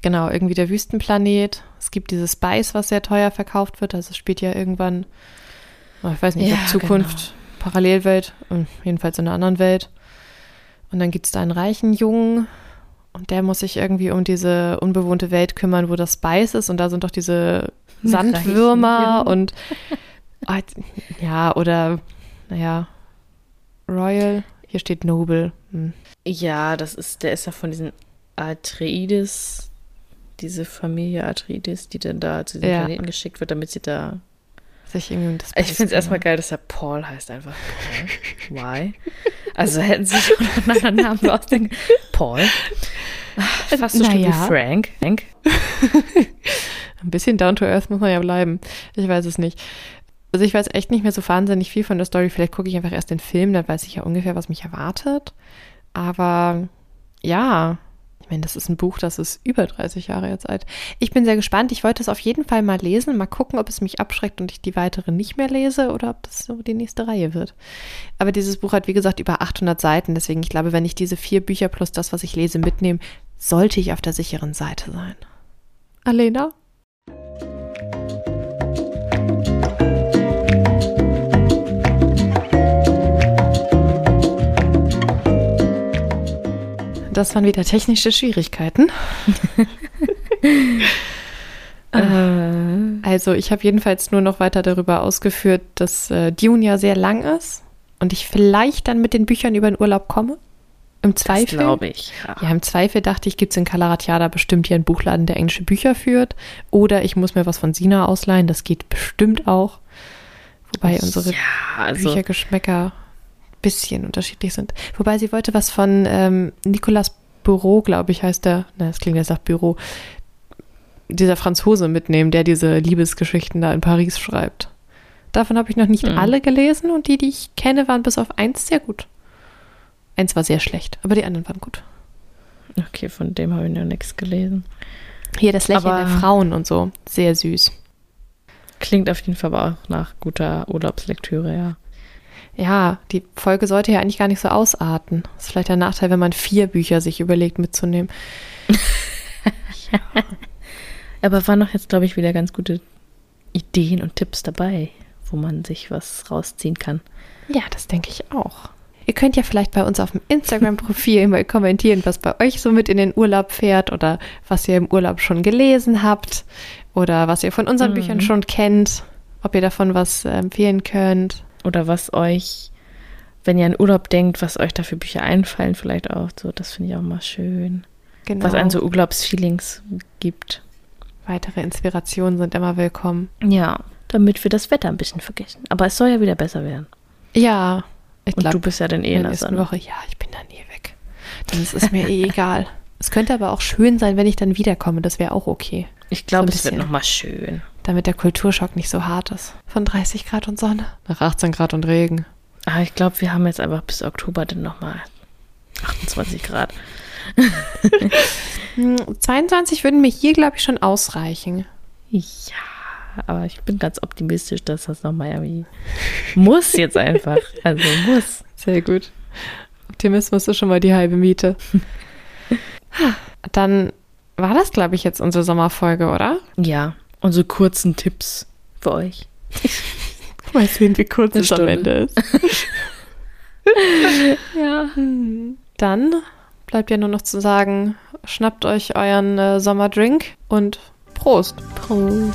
Genau, irgendwie der Wüstenplanet. Es gibt dieses Spice, was sehr teuer verkauft wird. Also es spielt ja irgendwann, oh, ich weiß nicht, Ja, ob Zukunft, Parallelwelt, äh, jedenfalls in einer anderen Welt. Und dann gibt es da einen reichen Jungen der muss sich irgendwie um diese unbewohnte Welt kümmern, wo das Spice ist. Und da sind doch diese Sandwürmer Reichen Jungen. und ah, ja, oder naja, Royal, hier steht Noble. Hm. Ja, das ist, der ist ja von diesen Atreides, diese Familie Atreides, die dann da zu diesem Ja. Planeten geschickt wird, damit sie da. Sich irgendwie um das Ich finde es erstmal geil, dass er Paul heißt einfach. Paul. Why? Also hätten sie noch einen anderen Namen ausdenken. Paul. Fast so schlimm wie Naja. Frank. Frank. Ein bisschen down to earth muss man ja bleiben. Ich weiß es nicht. Also ich weiß echt nicht mehr so wahnsinnig viel von der Story. Vielleicht gucke ich einfach erst den Film, dann weiß ich ja ungefähr, was mich erwartet. Aber ja, ich meine, das ist ein Buch, das ist über 30 Jahre jetzt alt. Ich bin sehr gespannt. Ich wollte es auf jeden Fall mal lesen. Mal gucken, ob es mich abschreckt und ich die weitere nicht mehr lese oder ob das so die nächste Reihe wird. Aber dieses Buch hat, wie gesagt, über 800 Seiten. Deswegen, ich glaube, wenn ich diese vier Bücher plus das, was ich lese, mitnehme, sollte ich auf der sicheren Seite sein. Alena? Das waren wieder technische Schwierigkeiten. Äh, Also ich habe jedenfalls nur noch weiter darüber ausgeführt, dass äh, Dune ja sehr lang ist und ich vielleicht dann mit den Büchern über den Urlaub komme. Im Zweifel. glaube ich. Ja. Ja, im Zweifel dachte ich, gibt es in Kalaratiada bestimmt hier einen Buchladen, der englische Bücher führt. Oder ich muss mir was von Sina ausleihen, das geht bestimmt auch. Wobei unsere ja, also, Büchergeschmäcker bisschen unterschiedlich sind. Wobei sie wollte was von ähm, Nicolas Büro, glaube ich, heißt der. Na, das klingt jetzt nach Büro. Dieser Franzose mitnehmen, der diese Liebesgeschichten da in Paris schreibt. Davon habe ich noch nicht Hm. alle gelesen und die, die ich kenne, waren bis auf eins sehr gut. Eins war sehr schlecht, aber die anderen waren gut. Okay, von dem habe ich noch nichts gelesen. Hier das Lächeln Aber- der Frauen und so. Sehr süß. Klingt auf jeden Fall aber auch nach guter Urlaubslektüre, ja. Ja, die Folge sollte ja eigentlich gar nicht so ausarten. Das ist vielleicht der Nachteil, wenn man vier Bücher sich überlegt mitzunehmen. Aber waren noch jetzt, glaube ich, wieder ganz gute Ideen und Tipps dabei, wo man sich was rausziehen kann. Ja, das denke ich auch. Ihr könnt ja vielleicht bei uns auf dem Instagram-Profil mal kommentieren, was bei euch so mit in den Urlaub fährt oder was ihr im Urlaub schon gelesen habt oder was ihr von unseren Mhm. Büchern schon kennt, ob ihr davon was empfehlen könnt. Oder was euch, wenn ihr an Urlaub denkt, was euch da für Bücher einfallen, vielleicht auch so. Das finde ich auch mal schön. Genau. Was einen so Urlaubsfeelings gibt. Weitere Inspirationen sind immer willkommen. Ja, damit wir das Wetter ein bisschen vergessen. Aber es soll ja wieder besser werden. Ja, ich Und glaube, du bist ja dann eh in der nächsten. Woche, ja, ich bin dann eh weg. Dann ist es mir eh egal. Es könnte aber auch schön sein, wenn ich dann wiederkomme. Das wäre auch okay. Ich glaube, So es wird nochmal schön. Damit der Kulturschock nicht so hart ist. Von 30 Grad und Sonne nach 18 Grad und Regen. Aber ich glaube, wir haben jetzt einfach bis Oktober dann nochmal 28 Grad. Hm, 22 würden mir hier, glaube ich, schon ausreichen. Ja, aber ich bin ganz optimistisch, dass das nochmal irgendwie muss jetzt einfach. Also muss. Sehr gut. Optimismus ist schon mal die halbe Miete. Dann war das, glaube ich, jetzt unsere Sommerfolge, oder? Ja, unsere kurzen Tipps für euch. Mal sehen, wie kurz Eine es am Stunde. Ende ist. Ja. Dann bleibt ja nur noch zu sagen, schnappt euch euren äh, Sommerdrink und Prost. Prost.